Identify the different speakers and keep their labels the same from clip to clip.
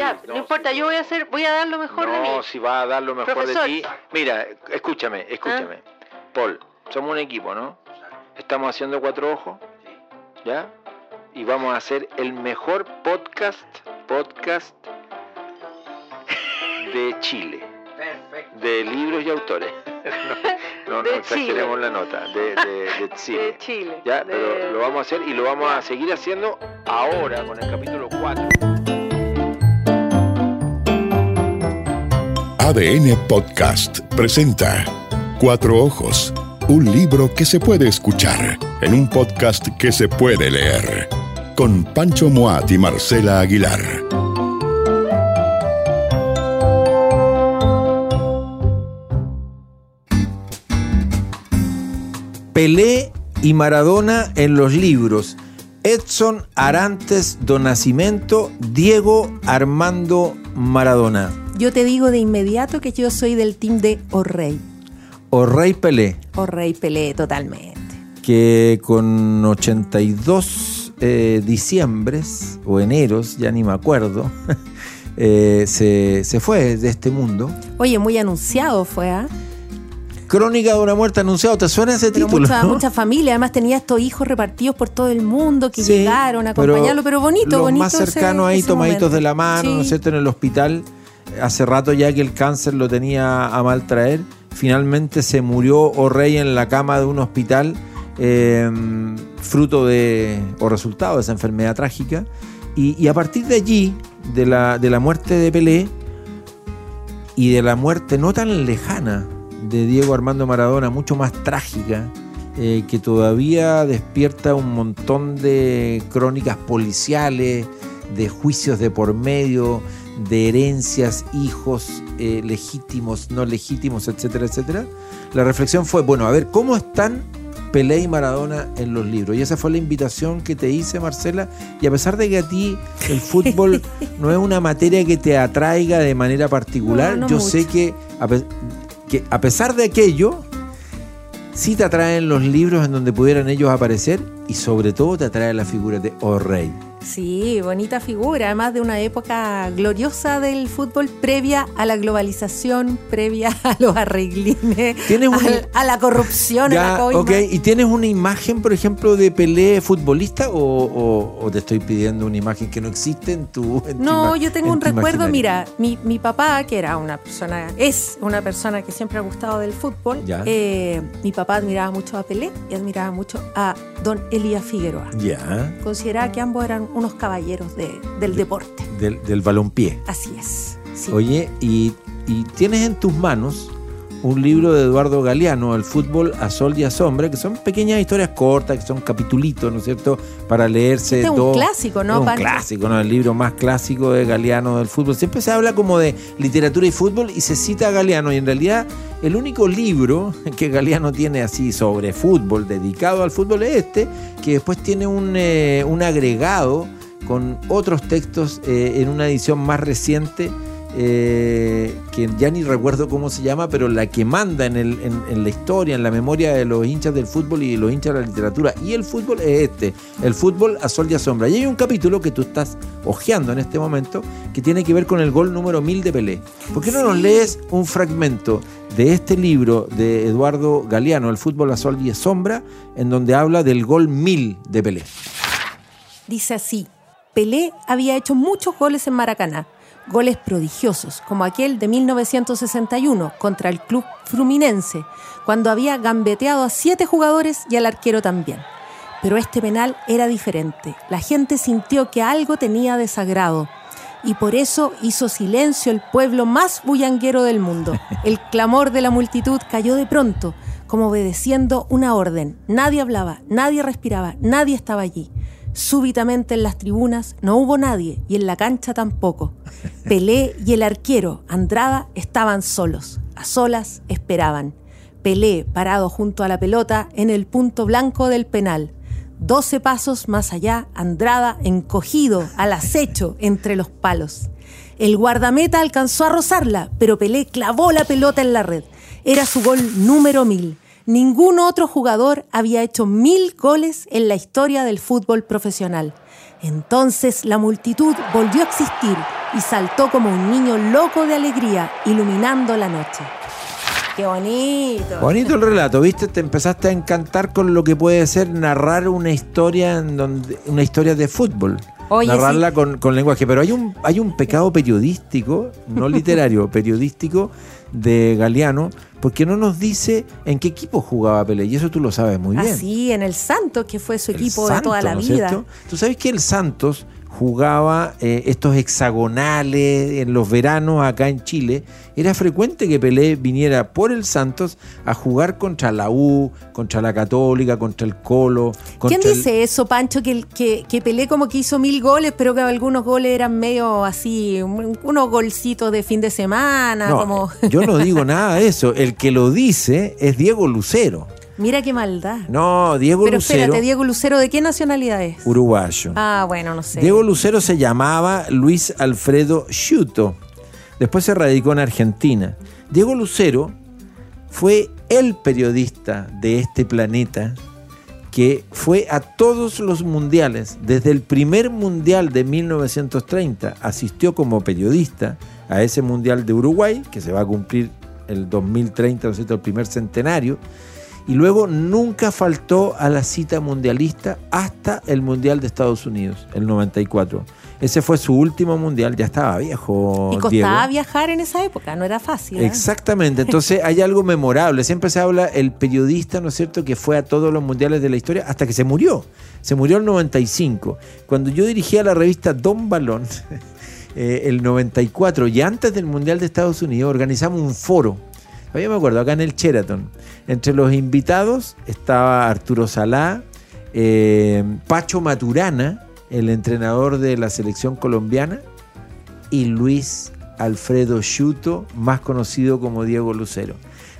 Speaker 1: Ya, no, importa, yo voy a hacer, voy a dar lo mejor de mí.
Speaker 2: No, si va a dar lo mejor
Speaker 1: Profesor.
Speaker 2: de ti. Mira, escúchame, escúchame.
Speaker 1: ¿Ah?
Speaker 2: Paul, somos un equipo, ¿no? Estamos haciendo cuatro ojos, ¿ya? Y vamos a hacer el mejor podcast, podcast de Chile,
Speaker 3: Perfecto.
Speaker 2: de libros y autores. No, no, no
Speaker 1: De
Speaker 2: exageremos
Speaker 1: Chile.
Speaker 2: la nota, de, de, de Chile.
Speaker 1: De Chile.
Speaker 2: Ya,
Speaker 1: de-
Speaker 2: pero lo vamos a hacer y lo vamos a seguir haciendo ahora con el capítulo 4.
Speaker 4: ADN Podcast presenta Cuatro Ojos, un libro que se puede escuchar en un podcast que se puede leer, con Pancho Moat y Marcela Aguilar.
Speaker 5: Pelé y Maradona en los libros. Edson Arantes do Nascimento, Diego Armando Maradona.
Speaker 6: Yo te digo de inmediato que yo soy del team de O'Rey.
Speaker 5: O Rey Pelé,
Speaker 6: O'Rey Pelé totalmente.
Speaker 5: que con 82 eh, diciembres o eneros, ya ni me acuerdo, eh, se, se fue de este mundo.
Speaker 6: Oye, muy anunciado fue, ¿ah?
Speaker 5: Crónica de una muerte anunciada, ¿te suena ese
Speaker 6: Pero
Speaker 5: título?
Speaker 6: mucha,
Speaker 5: no?
Speaker 6: mucha familia, además tenía estos hijos repartidos por todo el mundo que
Speaker 5: Sí,
Speaker 6: llegaron a acompañarlo, pero bonito,
Speaker 5: los
Speaker 6: bonito.
Speaker 5: más
Speaker 6: ese-
Speaker 5: cercanos ahí,
Speaker 6: ese
Speaker 5: tomaditos
Speaker 6: momento.
Speaker 5: de la mano,
Speaker 6: Sí.
Speaker 5: ¿no es cierto? En el hospital, hace rato ya que el cáncer lo tenía a mal traer. Finalmente se murió O'Rey en la cama de un hospital, eh, fruto de, o resultado de esa enfermedad trágica. Y, y a partir de allí, de la, de la muerte de Pelé y de la muerte no tan lejana de Diego Armando Maradona, mucho más trágica, eh, que todavía despierta un montón de crónicas policiales, de juicios de por medio, de herencias, hijos eh, legítimos, no legítimos, etcétera, etcétera. La reflexión fue, bueno, a ver, ¿cómo están Pelé y Maradona en los libros? Y esa fue la invitación que te hice, Marcela. Y a pesar de que a ti el fútbol no es una materia que te atraiga de manera particular,
Speaker 6: No, no
Speaker 5: yo
Speaker 6: mucho.
Speaker 5: sé que a, que a pesar de aquello, sí te atraen los libros en donde pudieran ellos aparecer y sobre todo te atrae la figura de O'Reilly.
Speaker 6: Sí, bonita figura, además de una época gloriosa del fútbol previa a la globalización, previa a los arreglines, a la corrupción, a la
Speaker 5: Ya,
Speaker 6: coima.
Speaker 5: ok, ¿y tienes una imagen, por ejemplo, de Pelé futbolista o, o- o te estoy pidiendo una imagen que no existe en tu en
Speaker 6: No, yo tengo
Speaker 5: en
Speaker 6: un recuerdo, mira, mi, mi papá, que era una persona, es una persona que siempre ha gustado del fútbol,
Speaker 5: Ya.
Speaker 6: eh, mi papá admiraba mucho a Pelé y admiraba mucho a don Elías Figueroa.
Speaker 5: Ya,
Speaker 6: Consideraba que ambos eran unos caballeros de- del deporte.
Speaker 5: del, del balompié.
Speaker 6: Así es. sí.
Speaker 5: Oye, y, y tienes en tus manos un libro de Eduardo Galeano, El fútbol a sol y a sombra, que son pequeñas historias cortas, que son capitulitos, ¿no es cierto?, para leerse
Speaker 6: Este es un
Speaker 5: dos-
Speaker 6: clásico, ¿no,
Speaker 5: Es un
Speaker 6: Pancho?
Speaker 5: clásico, ¿no? El libro más clásico de Galeano del fútbol. Siempre se habla como de literatura y fútbol y se cita a Galeano, y en realidad el único libro que Galeano tiene así sobre fútbol, dedicado al fútbol, es este, que después tiene un, eh, un agregado con otros textos eh, en una edición más reciente eh, que ya ni recuerdo cómo se llama, pero la que manda en, el- en- en la historia, en la memoria de los hinchas del fútbol y de los hinchas de la literatura y el fútbol es este, el fútbol a sol y a sombra. Y hay un capítulo que tú estás hojeando en este momento que tiene que ver con el gol número 1000 de Pelé. ¿Por qué no nos lees un fragmento de este libro de Eduardo Galeano, El fútbol a sol y a sombra, en donde habla del gol 1000 de Pelé?
Speaker 6: Dice así, Pelé había hecho muchos goles en Maracaná, goles prodigiosos, como aquel de 1961 contra el club Fluminense, cuando había gambeteado a siete jugadores y al arquero también. Pero este penal era diferente. La gente sintió que algo tenía desagrado. Y por eso hizo silencio el pueblo más bullanguero del mundo. El clamor de la multitud cayó de pronto, como obedeciendo una orden. Nadie hablaba, nadie respiraba, nadie estaba allí. Súbitamente en las tribunas no hubo nadie y en la cancha tampoco. Pelé y el arquero, Andrada, estaban solos. A solas esperaban. Pelé parado junto a la pelota en el punto blanco del penal. Doce pasos más allá, Andrada encogido al acecho entre los palos. El guardameta alcanzó a rozarla, pero Pelé clavó la pelota en la red. Era su gol número mil. Ningún otro jugador había hecho mil goles en la historia del fútbol profesional. Entonces la multitud volvió a existir y saltó como un niño loco de alegría, iluminando la noche. ¡Qué bonito!
Speaker 5: Bonito el relato, ¿viste? Te empezaste a encantar con lo que puede ser narrar una historia en donde una historia de fútbol.
Speaker 6: Oye,
Speaker 5: narrarla con, con lenguaje. Pero hay un, hay un pecado periodístico, no literario, periodístico de Galeano, porque no nos dice en qué equipo jugaba Pelé. Y eso tú lo sabes muy bien.
Speaker 6: Así, en el Santos, que fue su
Speaker 5: El
Speaker 6: equipo de toda la
Speaker 5: ¿no es
Speaker 6: vida.
Speaker 5: cierto? Tú sabes que el Santos jugaba eh, estos hexagonales en los veranos acá en Chile. Era frecuente que Pelé viniera por el Santos a jugar contra la U, contra la Católica, contra el Colo.
Speaker 6: ¿Quién
Speaker 5: contra el-
Speaker 6: dice eso, Pancho? Que, que, que Pelé como que hizo mil goles, pero que algunos goles eran medio así, un- unos golcitos de fin de semana,
Speaker 5: No,
Speaker 6: como...
Speaker 5: yo no digo nada de eso. El que lo dice es Diego Lucero.
Speaker 6: Mira qué maldad.
Speaker 5: No, Diego
Speaker 6: pero
Speaker 5: Lucero,
Speaker 6: espérate, Diego Lucero, ¿de qué nacionalidad es?
Speaker 5: uruguayo.
Speaker 6: Ah, bueno, no sé.
Speaker 5: Diego Lucero se llamaba Luis Alfredo Sciuto. Después se radicó en Argentina. Diego Lucero fue el periodista de este planeta que fue a todos los mundiales, desde el primer mundial de 1930, asistió como periodista a ese mundial de Uruguay, que se va a cumplir el 2030, ¿no es cierto?, el primer centenario, y luego nunca faltó a la cita mundialista hasta el Mundial de Estados Unidos, el 94. Ese fue su último mundial, ya estaba viejo.
Speaker 6: y costaba
Speaker 5: Diego.
Speaker 6: viajar en esa época, no era fácil. ¿eh?
Speaker 5: Exactamente, entonces hay algo memorable. Siempre se habla el periodista, ¿no es cierto?, que fue a todos los mundiales de la historia hasta que se murió. Se murió el 95. Cuando yo dirigía la revista Don Balón, eh, el 94, y antes del Mundial de Estados Unidos, organizamos un foro. Todavía me acuerdo, acá en el Sheraton. Entre los invitados estaba Arturo Salá, eh, Pacho Maturana, el entrenador de la selección colombiana, y Luis Alfredo Sciuto, más conocido como Diego Lucero.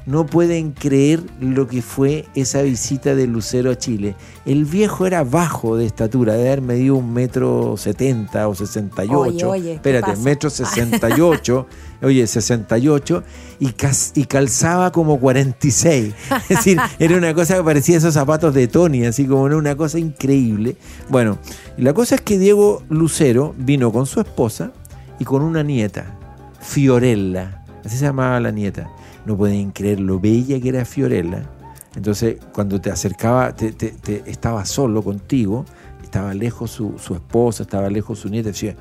Speaker 5: No pueden creer lo que fue esa visita de Lucero a Chile. El viejo era bajo de estatura, de haber medido un metro setenta o sesenta y ocho.
Speaker 6: oye, ¿qué
Speaker 5: Espérate, metro sesenta y ocho. oye, 68 y, y calzaba como 46. Es decir, era una cosa que parecía esos zapatos de Tony, así como era una cosa increíble. Bueno, la cosa es que Diego Lucero vino con su esposa y con una nieta, Fiorella, así se llamaba la nieta. No pueden creer lo bella que era Fiorella. Entonces, cuando te acercaba, te, te- te- estaba solo contigo, estaba lejos su, su esposa, estaba lejos su nieta, decía,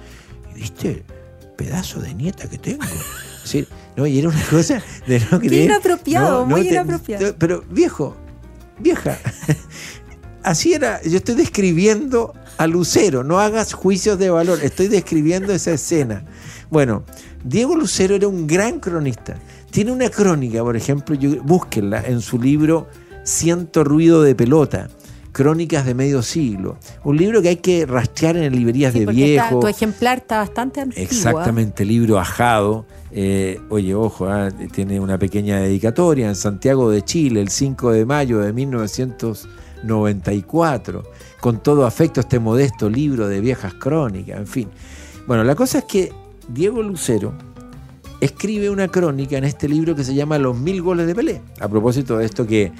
Speaker 5: ¿viste? Pedazo de nieta que tengo. Sí, no, y era una cosa de no creer.
Speaker 6: inapropiado, muy inapropiado.
Speaker 5: Pero, viejo, vieja, así era, yo estoy describiendo a Lucero, no hagas juicios de valor, estoy describiendo esa escena. Bueno, Diego Lucero era un gran cronista. Tiene una crónica, por ejemplo, yo- búsquenla en su libro Ciento ruido de pelota, Crónicas de medio siglo. Un libro que hay que rastrear en librerías
Speaker 6: Sí,
Speaker 5: de
Speaker 6: porque está-
Speaker 5: viejo.
Speaker 6: tu ejemplar está bastante antiguo. ¿eh?
Speaker 5: Exactamente, libro ajado. Eh, oye, ojo, ah, tiene una pequeña dedicatoria en Santiago de Chile, el 5 de mayo de 1994. Con todo afecto este modesto libro de viejas crónicas, en fin. Bueno, la cosa es que Diego Lucero escribe una crónica en este libro que se llama Los mil goles de Pelé. A propósito de esto que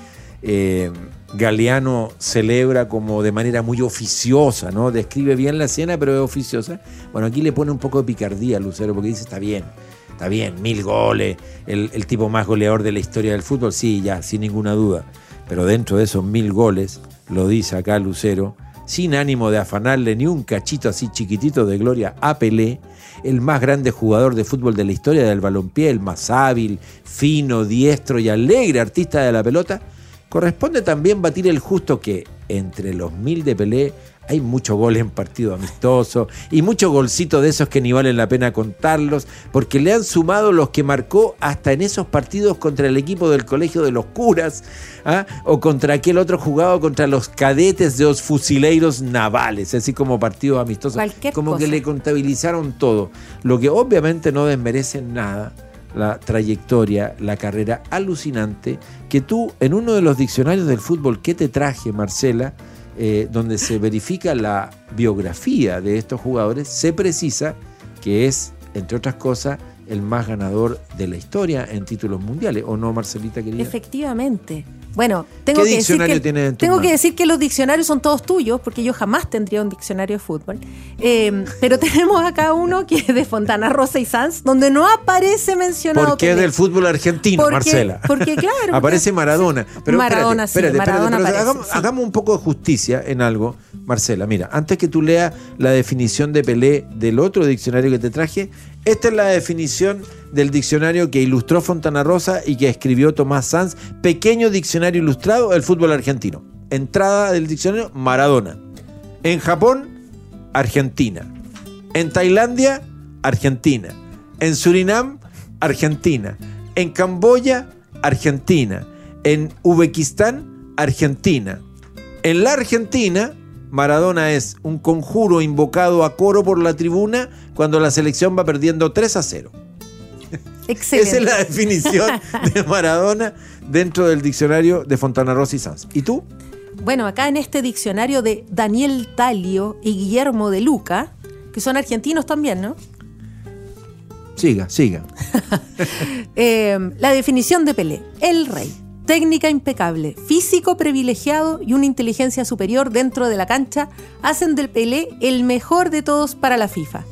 Speaker 5: eh, Galeano celebra como de manera muy oficiosa, ¿no? Describe bien la escena, pero es oficiosa. Bueno, aquí le pone un poco de picardía a Lucero porque dice, está bien, está bien, mil goles, el, el tipo más goleador de la historia del fútbol, sí, ya, sin ninguna duda. Pero dentro de esos mil goles, lo dice acá Lucero, sin ánimo de afanarle ni un cachito así chiquitito de gloria a Pelé, el más grande jugador de fútbol de la historia del balompié, el más hábil, fino, diestro y alegre artista de la pelota, corresponde también batir el justo que entre los mil de Pelé hay muchos goles en partido amistoso y muchos golcitos de esos que ni valen la pena contarlos, porque le han sumado los que marcó hasta en esos partidos contra el equipo del Colegio de los Curas, ¿ah? o contra aquel otro jugado contra los cadetes de los fusileiros navales, así como partidos amistosos.
Speaker 6: Cualquier
Speaker 5: como que le contabilizaron todo, lo que obviamente no desmerece nada la trayectoria, la carrera alucinante que tú en uno de los diccionarios del fútbol que te traje, Marcela, eh, donde se verifica la biografía de estos jugadores, se precisa que es, entre otras cosas, el más ganador de la historia en títulos mundiales, ¿o no, Marcelita querida?
Speaker 6: Efectivamente. Bueno, tengo,
Speaker 5: ¿Qué
Speaker 6: que decir, que,
Speaker 5: tus
Speaker 6: tengo que decir que los diccionarios son todos tuyos, porque yo jamás tendría un diccionario de fútbol. Eh, pero tenemos acá uno que es de Fontana Rosa y Sanz, donde no aparece mencionado.
Speaker 5: Porque es del fútbol argentino,
Speaker 6: Porque-
Speaker 5: Marcela.
Speaker 6: porque, claro,
Speaker 5: Aparece Maradona. Pero
Speaker 6: Maradona, sí,
Speaker 5: espérate, espérate,
Speaker 6: Maradona
Speaker 5: espérate,
Speaker 6: aparece,
Speaker 5: hagamos,
Speaker 6: sí.
Speaker 5: hagamos un poco de justicia en algo, Marcela. Mira, antes que tú leas la definición de Pelé del otro diccionario que te traje, esta es la definición del diccionario que ilustró Fontana Rosa y que escribió Tomás Sanz, pequeño diccionario ilustrado del fútbol argentino. Entrada del diccionario, Maradona. En Japón, Argentina. En Tailandia, Argentina. En Surinam, Argentina. En Camboya, Argentina. En Uzbekistán, Argentina. En la Argentina, Maradona es un conjuro invocado a coro por la tribuna cuando la selección va perdiendo 3 a 0.
Speaker 6: Excelente.
Speaker 5: Esa es la definición de Maradona dentro del diccionario de Fontana Rosa y Sanz. ¿Y tú?
Speaker 6: Bueno, acá en este diccionario de Daniel Talio y Guillermo de Luca, que son argentinos también, ¿no?
Speaker 5: Siga, siga.
Speaker 6: Eh, la definición de Pelé. El rey. Técnica impecable, físico privilegiado y una inteligencia superior dentro de la cancha hacen del Pelé el mejor de todos para la FIFA.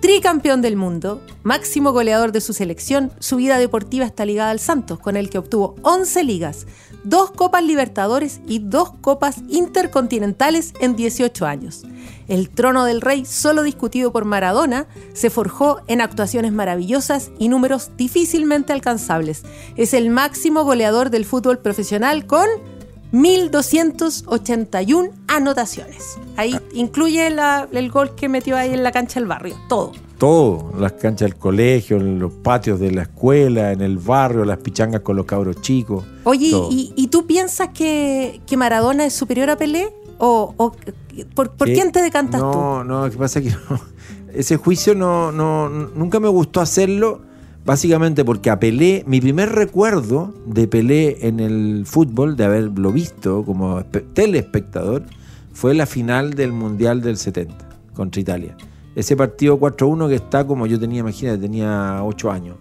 Speaker 6: Tricampeón del mundo, máximo goleador de su selección, su vida deportiva está ligada al Santos, con el que obtuvo 11 ligas, dos Copas Libertadores y dos Copas Intercontinentales en 18 años. El trono del rey, solo discutido por Maradona, se forjó en actuaciones maravillosas y números difícilmente alcanzables. Es el máximo goleador del fútbol profesional con 1.281 anotaciones. Ahí incluye la- el gol que metió ahí en la cancha del barrio, todo.
Speaker 5: Todo, las canchas del colegio, en los patios de la escuela, en el barrio, las pichangas con los cabros chicos.
Speaker 6: Oye. ¿y, y tú piensas que, que Maradona es superior a Pelé? ¿O, o por, por quién te decantas
Speaker 5: no,
Speaker 6: tú?
Speaker 5: No, no, lo que pasa es que no. ese juicio no, no, nunca me gustó hacerlo, básicamente porque a Pelé, mi primer recuerdo de Pelé en el fútbol, de haberlo visto como espe- telespectador, fue la final del Mundial del 70 contra Italia. Ese partido 4-1 que está como yo tenía, imagínate, tenía 8 años.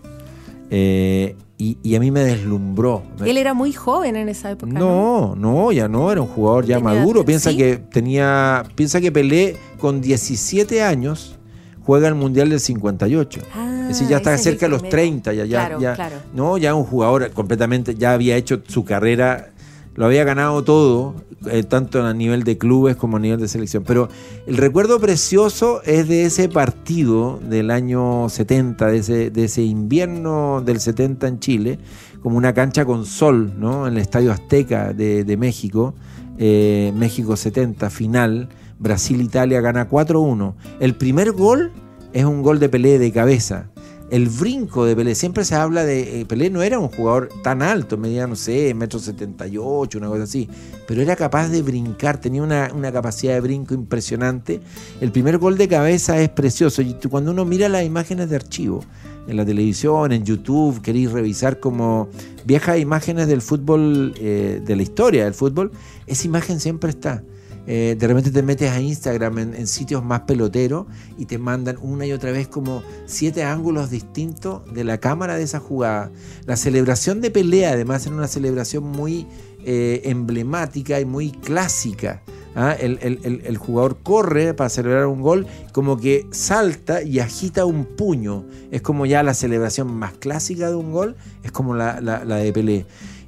Speaker 5: Eh, y, y a mí me deslumbró.
Speaker 6: Él era muy joven en esa época. ¿no?
Speaker 5: no, no, ya no, era un jugador ya maduro. Piensa
Speaker 6: ¿sí?
Speaker 5: que tenía, piensa que Pelé con 17 años juega el Mundial del 58.
Speaker 6: Ah,
Speaker 5: es decir, ya está cerca de los
Speaker 6: primero.
Speaker 5: 30, ya, ya,
Speaker 6: Claro,
Speaker 5: ya-
Speaker 6: claro.
Speaker 5: no, ya un jugador completamente, ya había hecho su carrera, lo había ganado todo, eh, tanto a nivel de clubes como a nivel de selección. Pero el recuerdo precioso es de ese partido del año 70, de ese, de ese invierno del 70 en Chile, como una cancha con sol, ¿no? En el Estadio Azteca de, México, eh, México 70, final, Brasil-Italia gana 4-1. El primer gol es un gol de Pelé de cabeza. El brinco de Pelé, siempre se habla de. eh, Pelé no era un jugador tan alto, medía, no sé, metro 78, una cosa así, pero era capaz de brincar, tenía una, capacidad de brinco impresionante. El primer gol de cabeza es precioso. Y cuando uno mira las imágenes de archivo en la televisión, en YouTube, queréis revisar como viejas imágenes del fútbol, eh, de la historia del fútbol, esa imagen siempre está. Eh, de repente te metes a Instagram en, sitios más peloteros y te mandan una y otra vez como siete ángulos distintos de la cámara de esa jugada. La celebración de pelea además era una celebración muy eh, emblemática y muy clásica. ¿Ah? El, el- el- jugador corre para celebrar un gol, como que salta y agita un puño. Es como ya la celebración más clásica de un gol, es como la, la- de Pelé.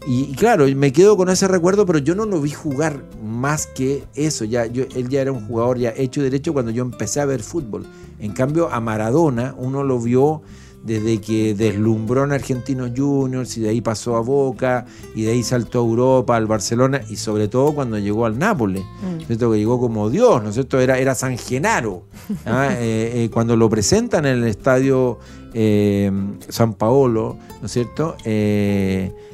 Speaker 5: Y, y claro, me quedo con ese recuerdo, pero yo no lo vi jugar más que eso. Ya, él ya era un jugador ya hecho y derecho cuando yo empecé a ver fútbol. En cambio, a Maradona uno lo vio desde que deslumbró en Argentinos Juniors y de ahí pasó a Boca y de ahí saltó a Europa, al Barcelona y sobre todo cuando llegó al Nápoles,
Speaker 6: Mm.
Speaker 5: ¿cierto? que llegó como Dios, ¿no es cierto? Era, era San Genaro. ¿ah? Eh, eh, cuando lo presentan en el estadio eh, San Paolo, ¿no es cierto?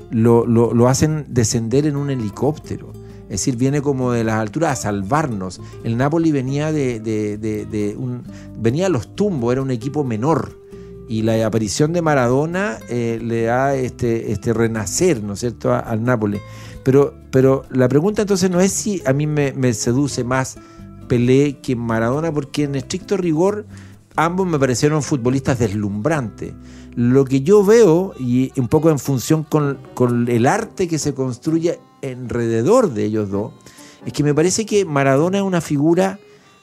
Speaker 5: Lo, lo- lo hacen descender en un helicóptero. Es decir, viene como de las alturas a salvarnos. El Napoli venía de, de- de- de un, venía a los tumbos, era un equipo menor. Y la aparición de Maradona eh, le da este, este renacer, ¿no es cierto?, al Nápoles. Pero, pero la pregunta entonces no es si a mí me, me seduce más Pelé que Maradona, porque en estricto rigor ambos me parecieron futbolistas deslumbrantes. Lo que yo veo, y un poco en función con, con el arte que se construye alrededor de ellos dos, es que me parece que Maradona es una figura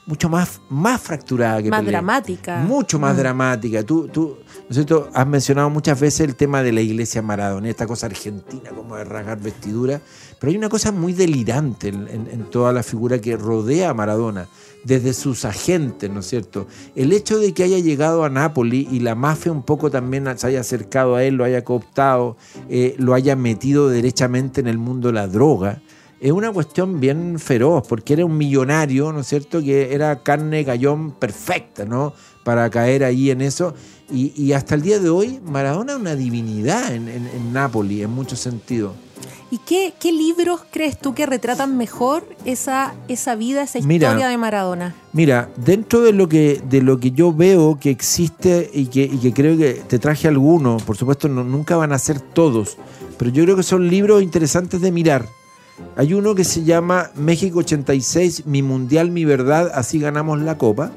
Speaker 5: mucho más, más fracturada que
Speaker 6: Más
Speaker 5: Pelé.
Speaker 6: dramática.
Speaker 5: Mucho más
Speaker 6: Mm.
Speaker 5: dramática. Tú, tú, ¿no es cierto? Has mencionado muchas veces el tema de la iglesia Maradona, esta cosa argentina como de rasgar vestidura, pero hay una cosa muy delirante en, en- en toda la figura que rodea a Maradona, desde sus agentes, ¿no es cierto? El hecho de que haya llegado a Nápoli y la mafia un poco también se haya acercado a él, lo haya cooptado, eh, lo haya metido derechamente en el mundo de la droga, es una cuestión bien feroz, porque era un millonario, ¿no es cierto?, que era carne gallón perfecta, ¿no?, para caer ahí en eso. Y, y hasta el día de hoy, Maradona es una divinidad en, en, en Nápoli, en muchos sentidos.
Speaker 6: ¿Y qué, qué libros crees tú que retratan mejor esa, esa vida, esa
Speaker 5: Mira.
Speaker 6: historia de Maradona?
Speaker 5: Mira, dentro de lo que, de lo que yo veo que existe y que, y que creo que te traje algunos, por supuesto no- nunca van a ser todos, pero yo creo que son libros interesantes de mirar. Hay uno que se llama México 86, Mi Mundial, Mi Verdad, así ganamos la Copa,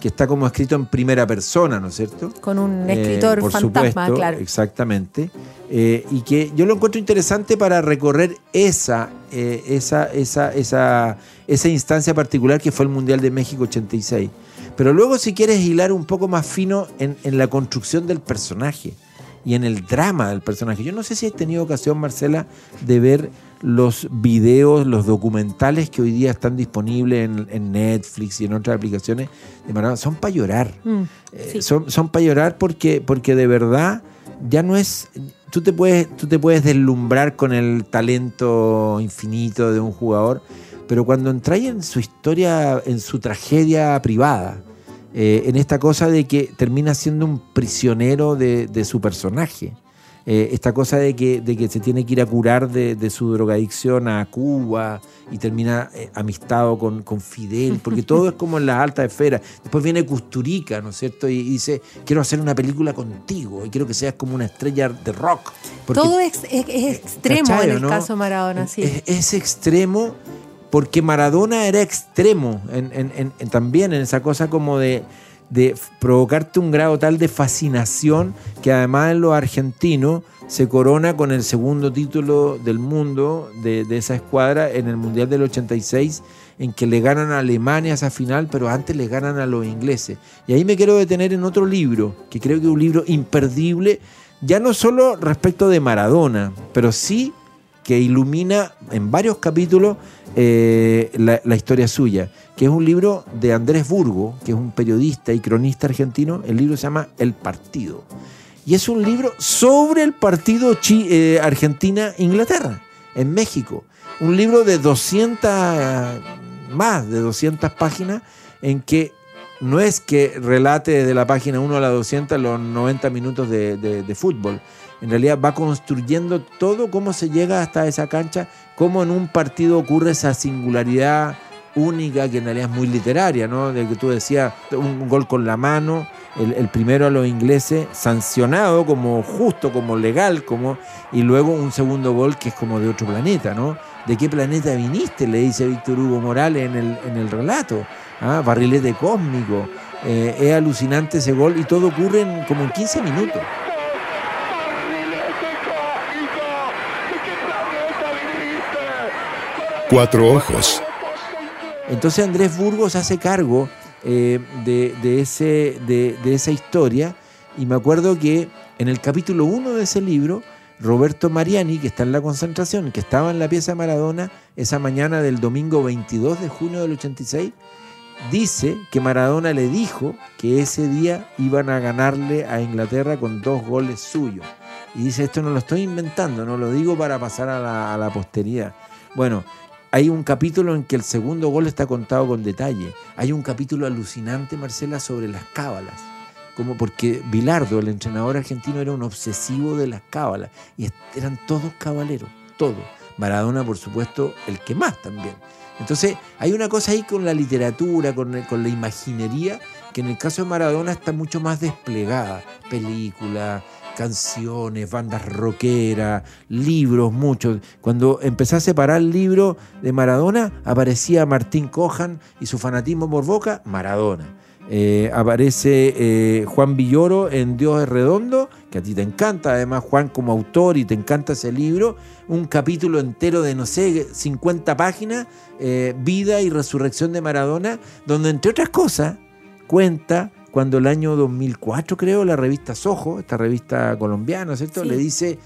Speaker 5: que está como escrito en primera persona, ¿no es cierto?
Speaker 6: Con un
Speaker 5: Eh,
Speaker 6: escritor
Speaker 5: por
Speaker 6: fantasma,
Speaker 5: supuesto,
Speaker 6: claro.
Speaker 5: Exactamente. Eh, y que yo lo encuentro interesante para recorrer esa, eh, esa, esa, esa, esa instancia particular que fue el Mundial de México 86. Pero luego si quieres hilar un poco más fino en, en la construcción del personaje y en el drama del personaje. Yo no sé si has tenido ocasión, Marcela, de ver los videos, los documentales que hoy día están disponibles en, en Netflix y en otras aplicaciones de Maradona. Son para llorar.
Speaker 6: Mm,
Speaker 5: Eh, son, son para llorar porque, porque de verdad ya no es. Tú te, puedes, tú te puedes deslumbrar con el talento infinito de un jugador, pero cuando entras en su historia, en su tragedia privada, eh, en esta cosa de que termina siendo un prisionero de, de su personaje. Eh, esta cosa de que, de que se tiene que ir a curar de, de su drogadicción a Cuba y termina eh, amistado con, con Fidel, porque todo es como en las altas esferas. Después viene Custurica, ¿no es cierto? Y, y dice, quiero hacer una película contigo y quiero que seas como una estrella de rock. Porque
Speaker 6: Todo es, es- es extremo
Speaker 5: ¿cachai,
Speaker 6: en el caso Maradona, sí.
Speaker 5: es, es extremo porque Maradona era extremo también en esa cosa como de, provocarte un grado tal de fascinación que además en los argentinos se corona con el segundo título del mundo de, de esa escuadra en el Mundial del 86 en que le ganan a Alemania esa final, pero antes le ganan a los ingleses. Y ahí me quiero detener en otro libro, que creo que es un libro imperdible, ya no solo respecto de Maradona, pero sí que ilumina en varios capítulos eh, la, historia suya, que es un libro de Andrés Burgo, que es un periodista y cronista argentino. El libro se llama El Partido. Y es un libro sobre el partido eh, Argentina-Inglaterra, en México. Un libro de 200, eh, más de 200 páginas, en que no es que relate desde la página 1 a la 200 los 90 minutos de, de- de fútbol. En realidad va construyendo todo cómo se llega hasta esa cancha, cómo en un partido ocurre esa singularidad única que en realidad es muy literaria, ¿no? De que tú decías un gol con la mano, el, primero a los ingleses, sancionado como justo, como legal, como y luego un segundo gol que es como de otro planeta, ¿no? ¿De qué planeta viniste? Le dice Víctor Hugo Morales en el relato. ¿Ah? Barrilete cósmico. Eh, es alucinante ese gol y todo ocurre en como en 15 minutos.
Speaker 4: Cuatro ojos.
Speaker 5: Entonces Andrés Burgos se hace cargo eh, de, de ese, de, de esa historia y me acuerdo que en el capítulo 1 de ese libro, Roberto Mariani, que está en la concentración, que estaba en la pieza de Maradona esa mañana del domingo 22 de junio del 86, dice que Maradona le dijo que ese día iban a ganarle a Inglaterra con dos goles suyos. Y dice, esto no lo estoy inventando, no lo digo para pasar a la, a la posteridad. Bueno, hay un capítulo en que el segundo gol está contado con detalle. Hay un capítulo alucinante, Marcela, sobre las cábalas. Como porque Bilardo, el entrenador argentino, era un obsesivo de las cábalas. Y eran todos cabaleros, todos. Maradona, por supuesto, el que más también. Entonces, hay una cosa ahí con la literatura, con, con la imaginería, que en el caso de Maradona está mucho más desplegada. Películas, canciones, bandas rockeras, libros, muchos. Cuando empecé a separar el libro de Maradona, aparecía Martín Cojan y su fanatismo por Boca, Maradona. Eh, aparece eh, Juan Villoro en Dios es redondo, que a ti te encanta, además Juan como autor y te encanta ese libro, un capítulo entero de, no sé, 50 páginas, eh, Vida y Resurrección de Maradona, donde entre otras cosas cuenta cuando el año 2004 creo, la revista Sojo, esta revista colombiana, ¿cierto?
Speaker 6: Sí.
Speaker 5: Le dice,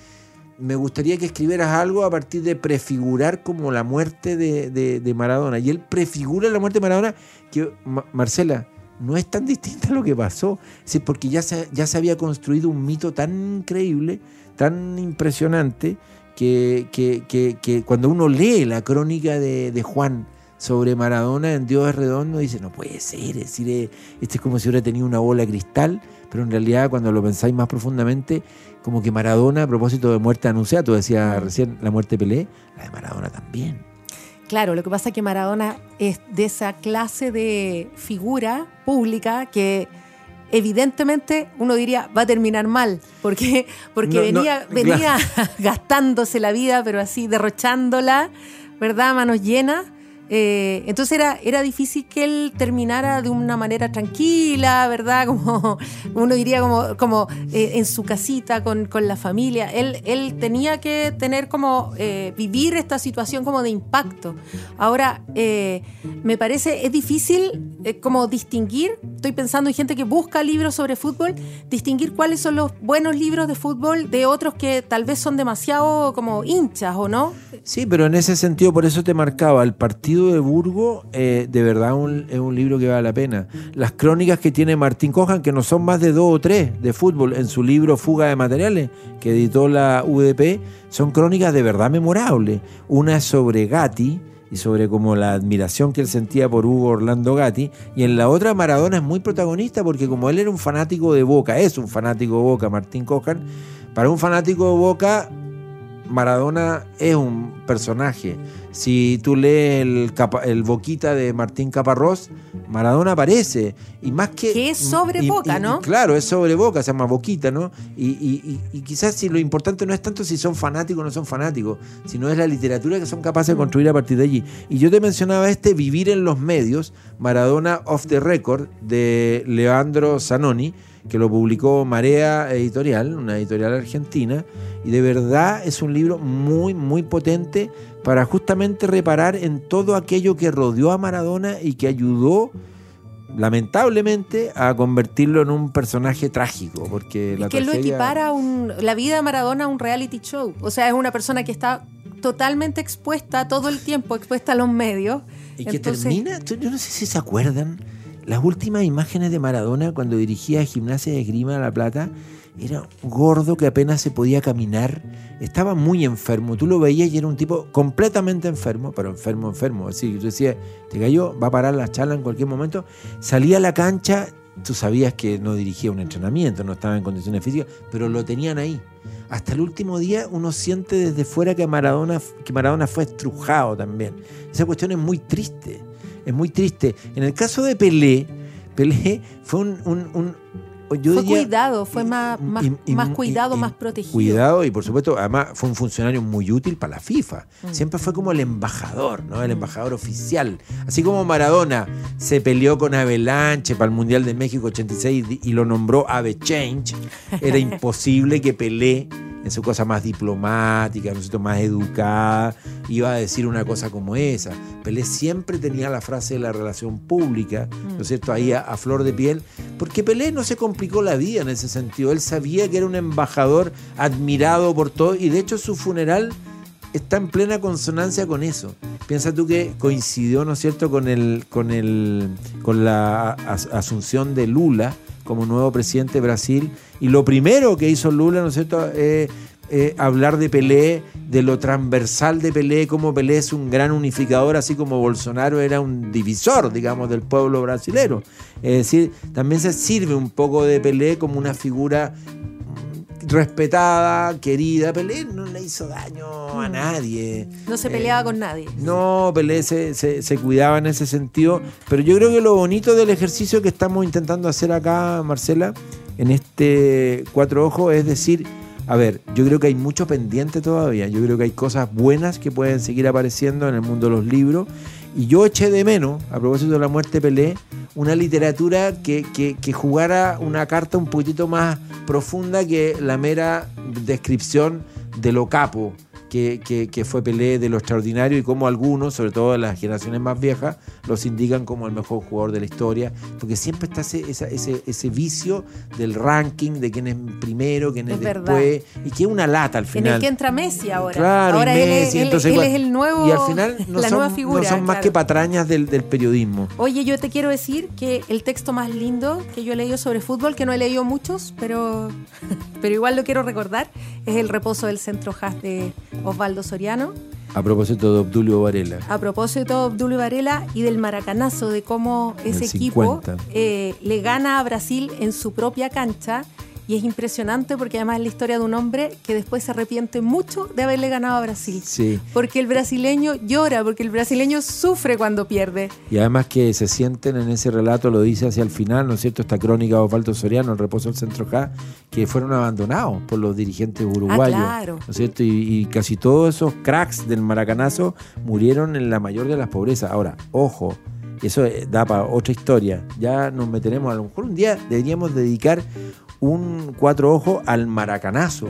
Speaker 5: me gustaría que escribieras algo a partir de prefigurar como la muerte de, de- de Maradona. Y él prefigura la muerte de Maradona que, Ma- Marcela, no es tan distinta lo que pasó. Decir, porque ya se, ya se había construido un mito tan increíble, tan impresionante, que, que- que- que cuando uno lee la crónica de, de Juan sobre Maradona en Dios es redondo, dice, no puede ser, es decir, eh, este es como si hubiera tenido una bola de cristal, pero en realidad cuando lo pensáis más profundamente, como que Maradona, a propósito de muerte anunciada, tú decías recién la muerte de Pelé, la de Maradona también.
Speaker 6: Claro, lo que pasa es que Maradona es de esa clase de figura pública que evidentemente uno diría va a terminar mal, porque, porque
Speaker 5: No, no,
Speaker 6: venía, venía gastándose la vida, pero así derrochándola, ¿verdad? Manos llenas. Eh, entonces era, era difícil que él terminara de una manera tranquila, ¿verdad? Como uno diría como, como eh, en su casita con, con la familia. Él, él tenía que tener como eh, vivir esta situación como de impacto. Ahora, eh, me parece, es difícil como distinguir, estoy pensando en gente que busca libros sobre fútbol, distinguir cuáles son los buenos libros de fútbol de otros que tal vez son demasiado como hinchas, ¿o no?
Speaker 5: Sí, pero en ese sentido, por eso te marcaba, el partido de Burgo, eh, de verdad es un libro que vale la pena. Las crónicas que tiene Martín Cojan, que no son más de dos o tres de fútbol, en su libro Fuga de Materiales, que editó la UDP, son crónicas de verdad memorables. Una es sobre Gatti, y sobre como la admiración que él sentía por Hugo Orlando Gatti, y en la otra Maradona es muy protagonista porque como él era un fanático de Boca, es un fanático de Boca, Martín Cojan, para un fanático de Boca, Maradona es un personaje. Si tú lees el, capa- el Boquita de Martín Caparrós, Maradona aparece. Y más que.
Speaker 6: Que es sobre
Speaker 5: y-
Speaker 6: Boca,
Speaker 5: y-
Speaker 6: ¿no?
Speaker 5: y claro, es sobre Boca, se llama Boquita, ¿no? Y quizás si lo importante no es tanto si son fanáticos o no son fanáticos, sino es la literatura que son capaces de
Speaker 6: Mm.
Speaker 5: construir a partir de allí. Y yo te mencionaba este Vivir en los medios, Maradona Off the Record, de Leandro Zanoni, que lo publicó Marea Editorial, una editorial argentina, y de verdad es un libro muy, muy potente para justamente reparar en todo aquello que rodeó a Maradona y que ayudó, lamentablemente, a convertirlo en un personaje trágico, porque
Speaker 6: Y
Speaker 5: la
Speaker 6: que lo equipara a un, la vida de Maradona a un reality show. O sea, es una persona que está totalmente expuesta todo el tiempo, expuesta a los medios.
Speaker 5: Y que
Speaker 6: Entonces-
Speaker 5: termina, yo no sé si se acuerdan, las últimas imágenes de Maradona cuando dirigía Gimnasia de Esgrima de La Plata, era gordo que apenas se podía caminar, estaba muy enfermo, tú lo veías y era un tipo completamente enfermo, pero enfermo, enfermo, así que tú decías, te cayó, va a parar la charla en cualquier momento, salía a la cancha, tú sabías que no dirigía un entrenamiento, no estaba en condiciones físicas, pero lo tenían ahí. Hasta el último día uno siente desde fuera que Maradona, que Maradona fue estrujado también. Esa cuestión es muy triste, es muy triste. En el caso de Pelé, Pelé fue un... un- un- yo
Speaker 6: fue
Speaker 5: diría-
Speaker 6: cuidado, fue más, más,
Speaker 5: y-
Speaker 6: más cuidado,
Speaker 5: y-
Speaker 6: más protegido.
Speaker 5: Cuidado y por supuesto, además fue un funcionario muy útil para la FIFA.
Speaker 6: Mm.
Speaker 5: Siempre fue como el embajador, ¿no? El embajador oficial. Así como Maradona se peleó con Avalanche para el Mundial de México 86 y lo nombró Ave Change, era imposible que Pelé en su cosa más diplomática, ¿no es cierto? más educada, iba a decir una cosa como esa. Pelé siempre tenía la frase de la relación pública, ¿no es cierto? Ahí a, a flor de piel, porque Pelé no se complicó la vida en ese sentido. Él sabía que era un embajador admirado por todos y de hecho su funeral está en plena consonancia con eso. Piensa tú que coincidió, ¿no es cierto?, con el, con el, con la as- asunción de Lula como nuevo presidente de Brasil. Y lo primero que hizo Lula, ¿no es cierto?, eh, eh, hablar de Pelé, de lo transversal de Pelé, como Pelé es un gran unificador, así como Bolsonaro era un divisor, digamos, del pueblo brasilero. Es decir, también se sirve un poco de Pelé como una figura respetada, querida. Pelé no le hizo daño a nadie.
Speaker 6: No se
Speaker 5: Eh,
Speaker 6: peleaba con nadie.
Speaker 5: no, Pelé se, se- se cuidaba en ese sentido, pero yo creo que lo bonito del ejercicio que estamos intentando hacer acá, Marcela, en este Cuatro Ojos, es decir, a ver, yo creo que hay mucho pendiente todavía, yo creo que hay cosas buenas que pueden seguir apareciendo en el mundo de los libros Y yo eché de menos, a propósito de la muerte Pelé, una literatura que, que, que jugara una carta un poquitito más profunda que la mera descripción de lo capo que, que, que, fue Pelé de lo extraordinario y como algunos, sobre todo las generaciones más viejas, los indican como el mejor jugador de la historia, porque siempre está ese, ese, ese vicio del ranking, de quién es primero, quién es,
Speaker 6: Es
Speaker 5: después,
Speaker 6: verdad.
Speaker 5: y que es una lata al
Speaker 6: En
Speaker 5: final.
Speaker 6: el que entra Messi ahora.
Speaker 5: Claro,
Speaker 6: ahora
Speaker 5: y
Speaker 6: él, es-
Speaker 5: Messi,
Speaker 6: él-
Speaker 5: entonces
Speaker 6: él es el nuevo,
Speaker 5: y al final no
Speaker 6: la
Speaker 5: son,
Speaker 6: nueva
Speaker 5: no
Speaker 6: figura.
Speaker 5: son más
Speaker 6: claro.
Speaker 5: que patrañas del, del periodismo.
Speaker 6: Oye, yo te quiero decir que el texto más lindo que yo he leído sobre fútbol, que no he leído muchos, pero, pero igual lo quiero recordar, es El reposo del centro Haas de Osvaldo Soriano.
Speaker 5: A propósito de Obdulio Varela.
Speaker 6: A propósito de Obdulio Varela y del maracanazo, de cómo ese equipo
Speaker 5: 50.
Speaker 6: eh, le gana a Brasil en su propia cancha. Y es impresionante porque además es la historia de un hombre que después se arrepiente mucho de haberle ganado a Brasil.
Speaker 5: Sí.
Speaker 6: Porque el brasileño llora, porque el brasileño sufre cuando pierde.
Speaker 5: Y además que se sienten en ese relato, lo dice hacia el final, ¿no es cierto? Esta crónica de Osvaldo Soriano, el reposo del centro K, que fueron abandonados por los dirigentes uruguayos.
Speaker 6: Ah, claro.
Speaker 5: ¿No es cierto? Y, y casi todos esos cracks del maracanazo murieron en la mayor de las pobrezas. Ahora, ojo, eso eh, da para otra historia. Ya nos meteremos, a lo mejor un día deberíamos dedicar un cuatro ojos al maracanazo.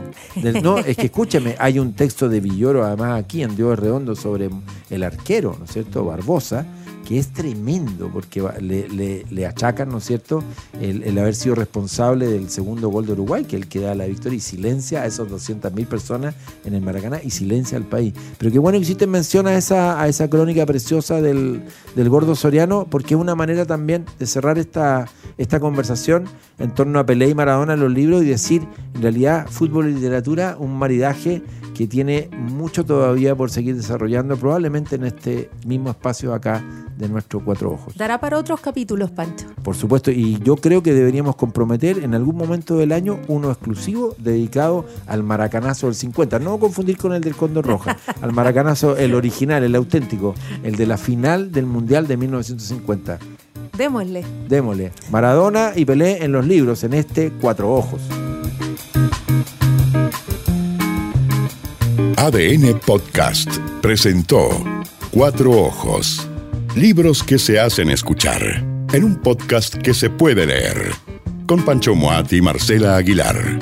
Speaker 5: No, es que escúchame, hay un texto de Villoro además aquí en Dios Redondo sobre el arquero, ¿no es cierto? Barbosa, que es tremendo porque le, achacan, ¿no es cierto?, el, haber sido responsable del segundo gol de Uruguay, que es el que da la victoria y silencia a esos 200.000 personas en el Maracaná y silencia al país. Pero qué bueno que hiciste mención a esa, esa crónica preciosa del, del gordo Soriano, porque es una manera también de cerrar esta, esta conversación en torno a Pelé y Maradona en los libros y decir, en realidad, fútbol y literatura, un maridaje que tiene mucho todavía por seguir desarrollando, probablemente en este mismo espacio acá de nuestro Cuatro Ojos.
Speaker 6: Dará para otros capítulos, Pancho.
Speaker 5: Por supuesto, y yo creo que deberíamos comprometer en algún momento del año uno exclusivo dedicado al maracanazo del 50. No confundir con el del Condor Roja, al maracanazo, el original, el auténtico, el de la final del Mundial de 1950.
Speaker 6: Démosle.
Speaker 5: Démosle. Maradona y Pelé en los libros, en este Cuatro Ojos.
Speaker 4: ADN Podcast presentó Cuatro Ojos. Libros que se hacen escuchar en un podcast que se puede leer. Con Pancho Moat y Marcela Aguilar.